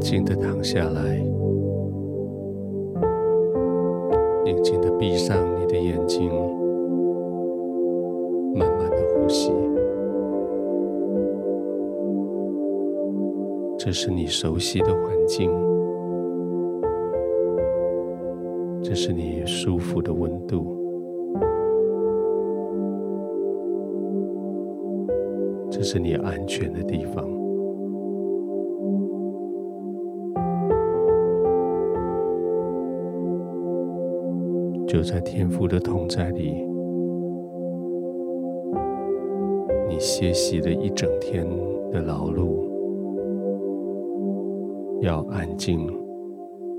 静的躺下来，静静的闭上你的眼睛，慢慢的呼吸。这是你熟悉的环境，这是你舒服的温度，这是你安全的地方。就在天父的同在里，你歇息了一整天的劳碌，要安静，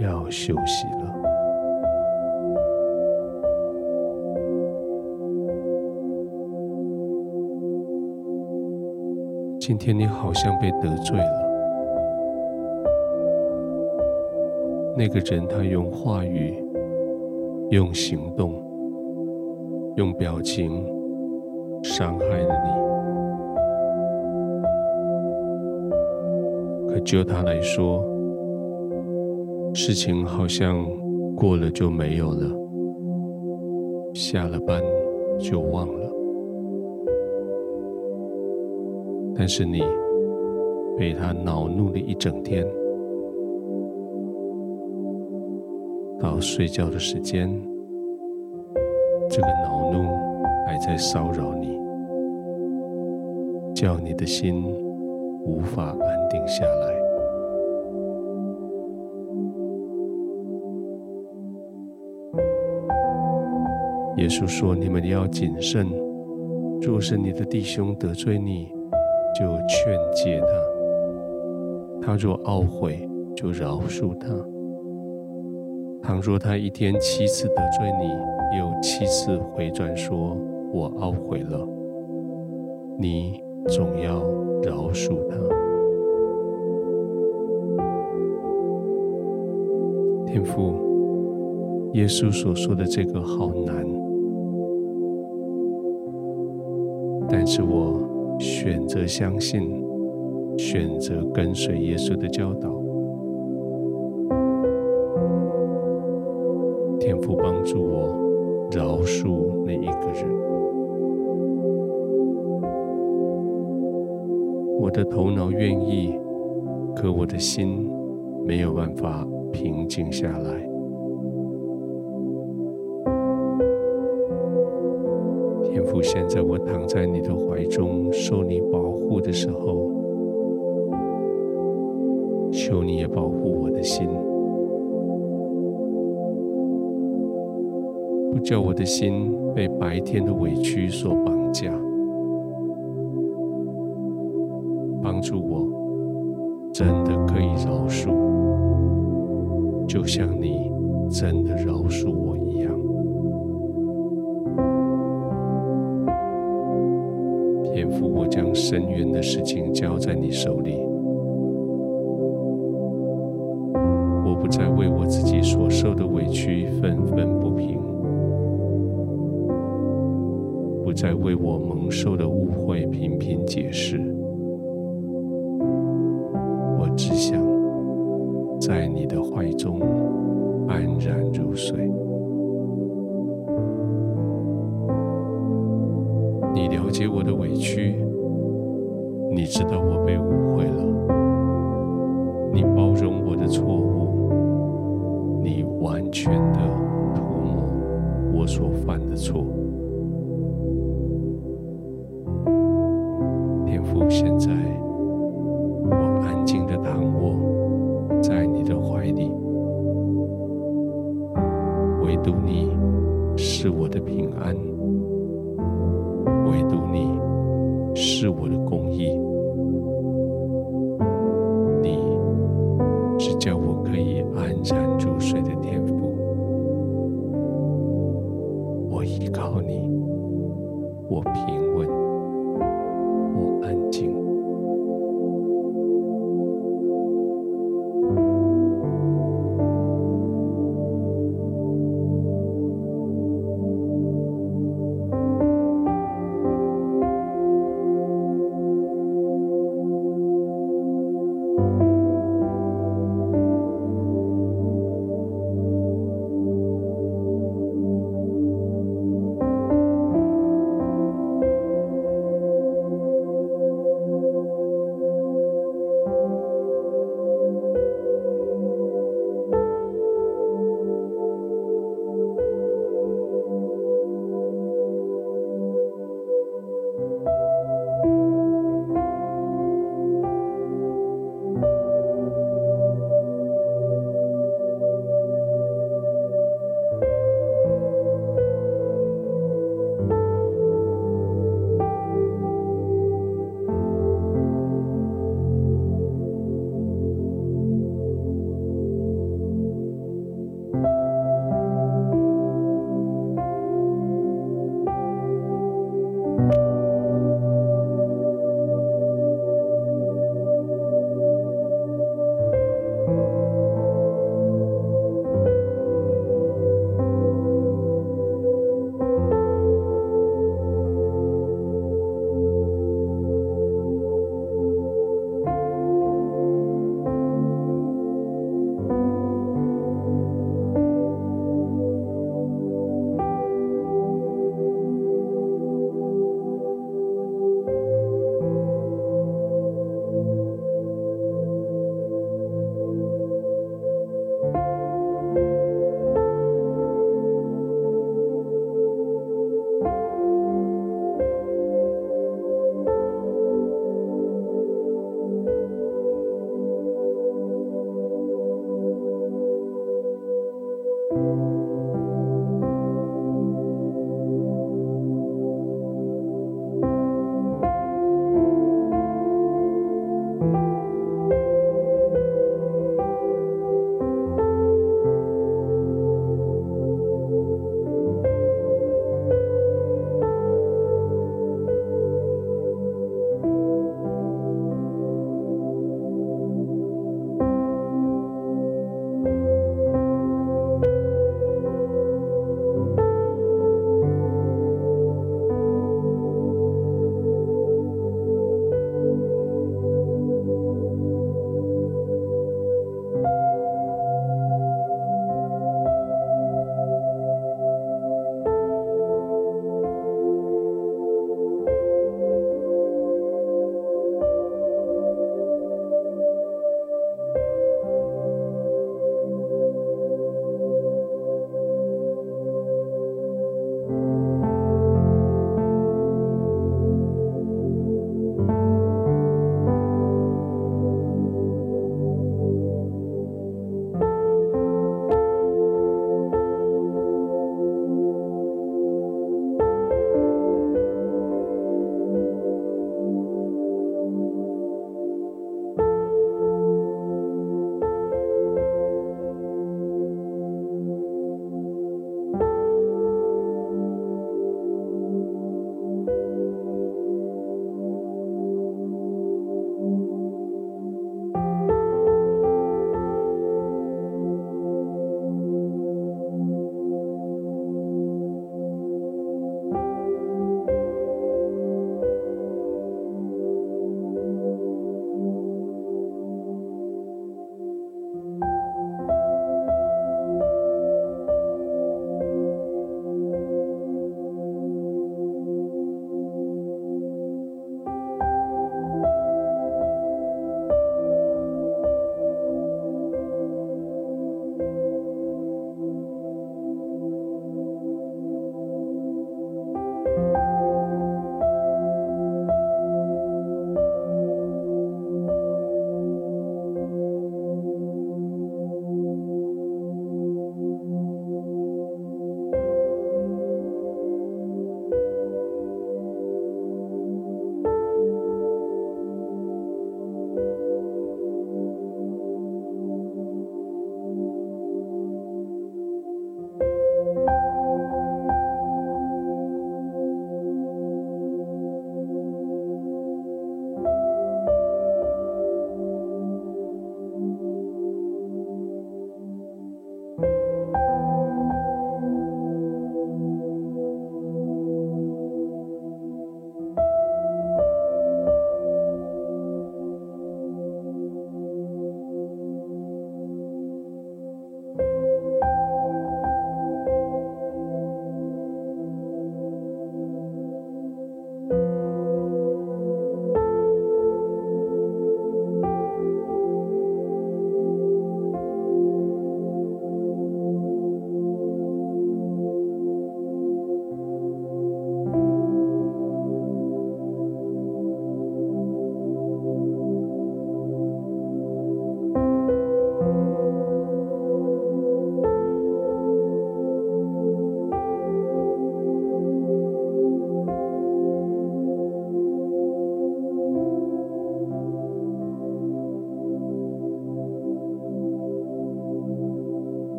要休息了。今天你好像被得罪了，那个人他用话语。用行动、用表情伤害了你，可就他来说，事情好像过了就没有了，下了班就忘了。但是你被他恼怒了一整天。到睡觉的时间，这个恼怒还在骚扰你，叫你的心无法安定下来。耶稣说：“你们要谨慎，若是你的弟兄得罪你，就劝诫他；他若懊悔，就饶恕他。”倘若他一天七次得罪你，又七次回转说“我懊悔了”，你总要饶恕他。天父，耶稣所说的这个好难，但是我选择相信，选择跟随耶稣的教导。天父帮助我饶恕那一个人，我的头脑愿意，可我的心没有办法平静下来。天父，现在我躺在你的怀中，受你保护的时候，求你也保护我的心。不叫我的心被白天的委屈所绑架，帮助我真的可以饶恕，就像你真的饶恕我一样。天父，我将深渊的事情交在你手里，我不再为我自己所受的委屈愤愤不平。在为我蒙受的误会频频解释，我只想在你的怀中安然入睡。你了解我的委屈，你知道我被误会了，你包容我的错误，你完全的涂抹我所犯的错。在，我安静的躺卧在你的怀里，唯独你是我的平安，唯独你是我的公义，